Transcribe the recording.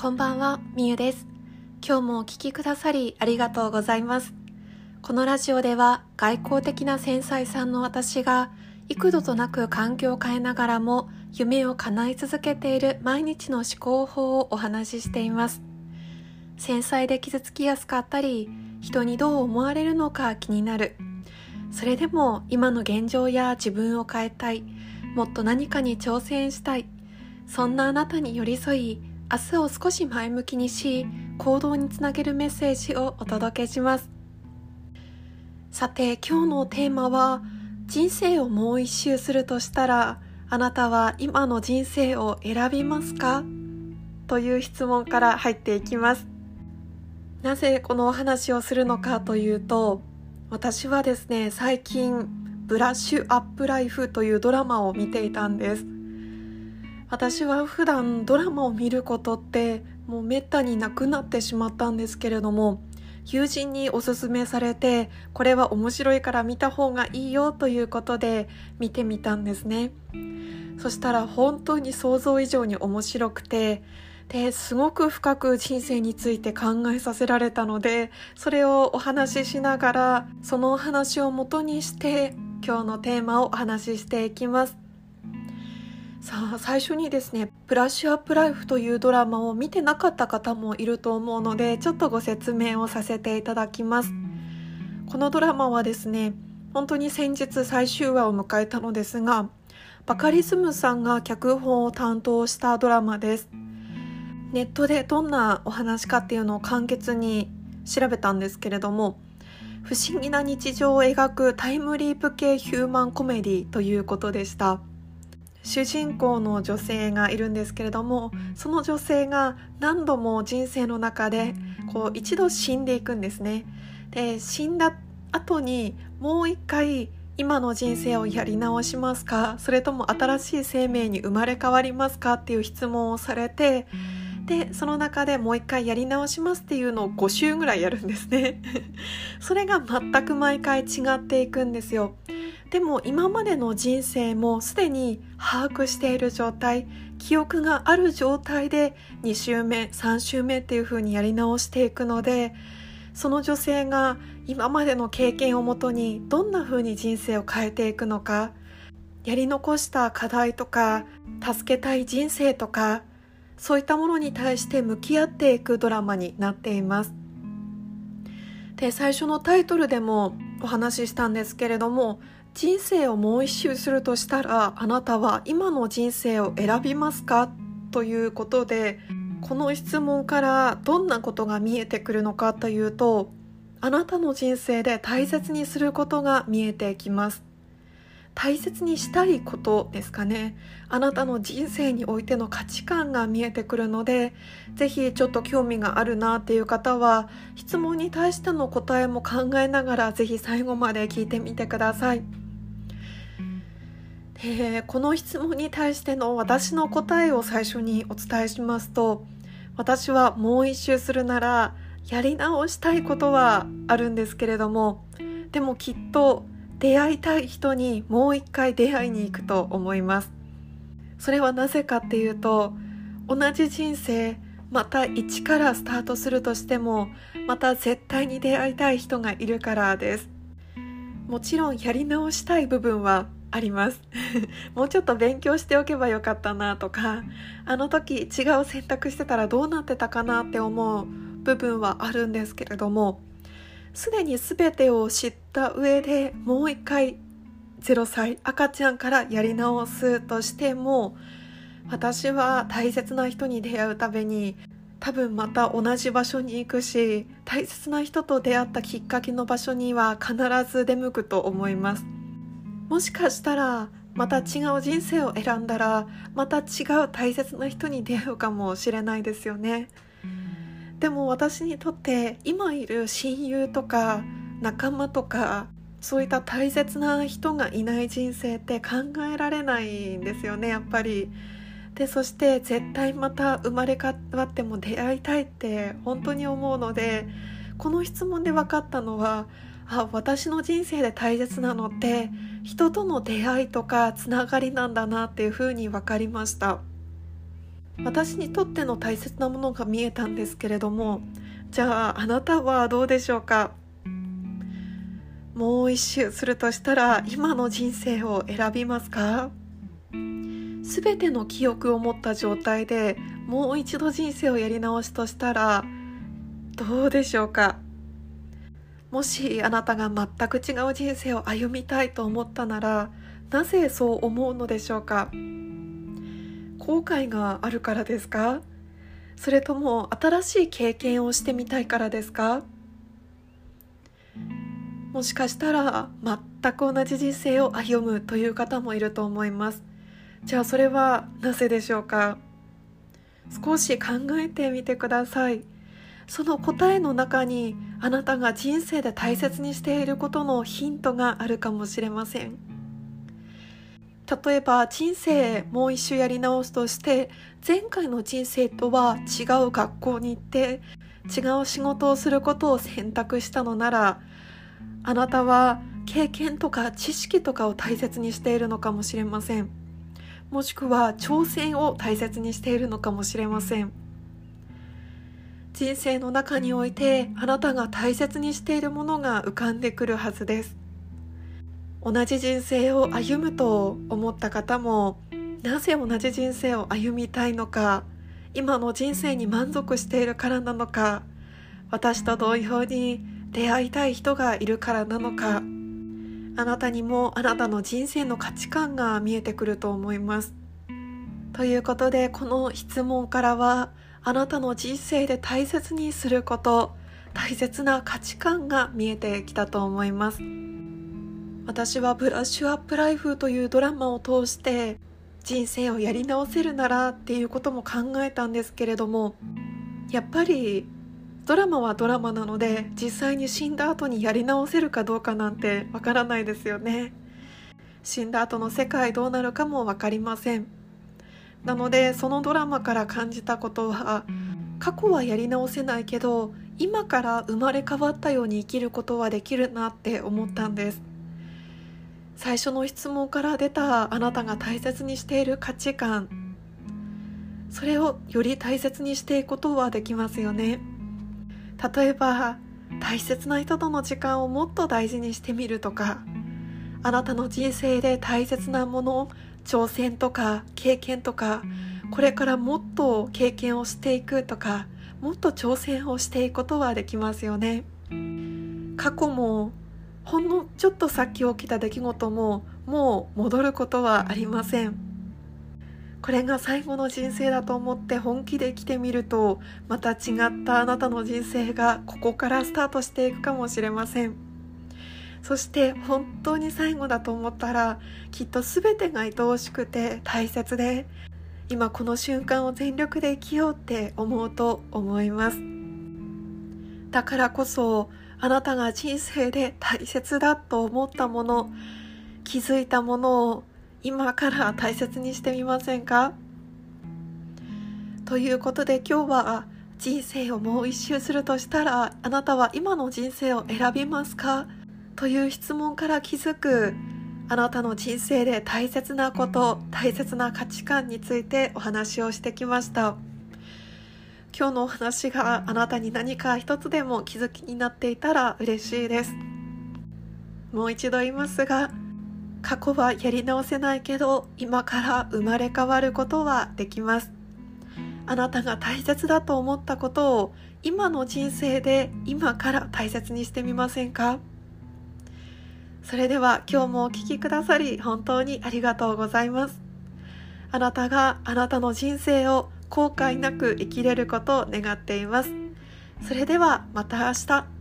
こんばんは、みゆです。今日もお聞きくださりありがとうございます。このラジオでは外交的な繊細さんの私が幾度となく環境を変えながらも夢を叶え続けている毎日の思考法をお話ししています。繊細で傷つきやすかったり、人にどう思われるのか気になる。それでも今の現状や自分を変えたい。もっと何かに挑戦したい。そんなあなたに寄り添い、明日を少し前向きにし行動につなげるメッセージをお届けします。さて今日のテーマは人生をもう一周するとしたらあなたは今の人生を選びますか？という質問から入っていきます。なぜこのお話をするのかというと私はですね最近ブラッシュアップライフというドラマを見ていたんです。私は普段ドラマを見ることってもうめったになくなってしまったんですけれども友人におすすめされてこれは面白いから見た方がいいよということで見てみたんですね。そしたら本当に想像以上に面白くてですごく深く人生について考えさせられたのでそれをお話ししながらそのお話をもとにして今日のテーマをお話ししていきます。さあ最初にですね「ブラッシュアップライフ」というドラマを見てなかった方もいると思うのでちょっとご説明をさせていただきます。このドラマはですね本当に先日最終話を迎えたのですがバカリズムさんが脚本を担当したドラマです。ネットでどんなお話かっていうのを簡潔に調べたんですけれども不思議な日常を描くタイムリープ系ヒューマンコメディということでした主人公の女性がいるんですけれどもその女性が何度も人生の中でこう一度死んでいくんですね。で死んだ後にもう一回今の人生をやり直しますか？それとも新しい生命に生まれ変わりますか？っていう質問をされてでその中でもう一回やり直しますっていうのを5週ぐらいやるんですね。それが全く毎回違っていくんですよ。でも今までの人生もすでに把握している状態記憶がある状態で2週目3週目っていう風にやり直していくのでその女性が今までの経験をもとにどんな風に人生を変えていくのかやり残した課題とか助けたい人生とかそういったものに対して向き合っていくドラマになっています。で最初のタイトルでもお話ししたんですけれども人生をもう一周するとしたらあなたは今の人生を選びますか？ということでこの質問からどんなことが見えてくるのかというとあなたの人生で大切にすることが見えてきます。大切にしたいことですかねあなたの人生においての価値観が見えてくるのでぜひちょっと興味があるなっていう方は質問に対しての答えも考えながらぜひ最後まで聞いてみてください。えー、この質問に対しての私の答えを最初にお伝えしますと私はもう一周するならやり直したいことはあるんですけれどもでもきっと出会いたい人にもう一回出会いに行くと思います。それはなぜかっていうと同じ人生また一からスタートするとしてもまた絶対に出会いたい人がいるからです。もちろんやり直したい部分はあります。もうちょっと勉強しておけばよかったなとかあの時違う選択してたらどうなってたかなって思う部分はあるんですけれどもすでに全てを知った上でもう一回0歳赤ちゃんからやり直すとしても私は大切な人に出会うために多分また同じ場所に行くし大切な人と出会ったきっかけの場所には必ず出向くと思います。もしかしたらまた違う人生を選んだらまた違う大切な人に出会うかもしれないですよねでも私にとって今いる親友とか仲間とかそういった大切な人がいない人生って考えられないんですよねやっぱり。でそして絶対また生まれ変わっても出会いたいって本当に思うのでこの質問で分かったのはあ私の人生で大切なのって人との出会いとかつながりなんだなっていうふうに分かりました。私にとっての大切なものが見えたんですけれどもじゃああなたはどうでしょうか？もう一周するとしたら今の人生を選びますか？全ての記憶を持った状態でもう一度人生をやり直しとしたらどうでしょうか？もしあなたが全く違う人生を歩みたいと思ったならなぜそう思うのでしょうか？後悔があるからですか？それとも新しい経験をしてみたいからですか？もしかしたら全く同じ人生を歩むという方もいると思います。じゃあそれはなぜでしょうか？少し考えてみてください。その答えの中にあなたが人生で大切にしていることのヒントがあるかもしれません。例えば人生もう一周やり直すとして前回の人生とは違う学校に行って違う仕事をすることを選択したのならあなたは経験とか知識とかを大切にしているのかもしれません。もしくは挑戦を大切にしているのかもしれません。人生の中においてあなたが大切にしているものが浮かんでくるはずです同じ人生を歩むと思った方もなぜ同じ人生を歩みたいのか今の人生に満足しているからなのか私と同様に出会いたい人がいるからなのかあなたにもあなたの人生の価値観が見えてくると思います。ということでこの質問からはあなたの人生で大切にすること大切な価値観が見えてきたと思います。私はブラッシュアップライフというドラマを通して人生をやり直せるならっていうことも考えたんですけれどもやっぱりドラマはドラマなので実際に死んだ後にやり直せるかどうかなんてわからないですよね。死んだ後の世界どうなるかも分かりません。なのでそのドラマから感じたことは過去はやり直せないけど今から生まれ変わったように生きることはできるなって思ったんです。最初の質問から出たあなたが大切にしている価値観。それをより大切にしていくことはできますよね。例えば大切な人との時間をもっと大事にしてみるとかあなたの人生で大切なもの挑戦とか経験とかこれからもっと経験をしていくとかもっと挑戦をしていくことはできますよね。過去もほんのちょっとさっき起きた出来事ももう戻ることはありません。これが最後の人生だと思って本気で生きてみるとまた違ったあなたの人生がここからスタートしていくかもしれません。そして本当に最後だと思ったらきっと全てが愛おしくて大切で今この瞬間を全力で生きようって思うと思います。だからこそあなたが人生で大切だと思ったもの気づいたものを今から大切にしてみませんか？ということで今日は人生をもう一周するとしたらあなたは今の人生を選びますか？という質問から気づくあなたの人生で大切なこと大切な価値観についてお話をしてきました。今日のお話があなたに何か一つでも気づきになっていたら嬉しいです。もう一度言いますが過去はやり直せないけど今から生まれ変わることはできます。あなたが大切だと思ったことを今の人生で今から大切にしてみませんか？それでは今日もお聴きくださり本当にありがとうございます。あなたがあなたの人生を後悔なく生きれることを願っています。それではまた明日。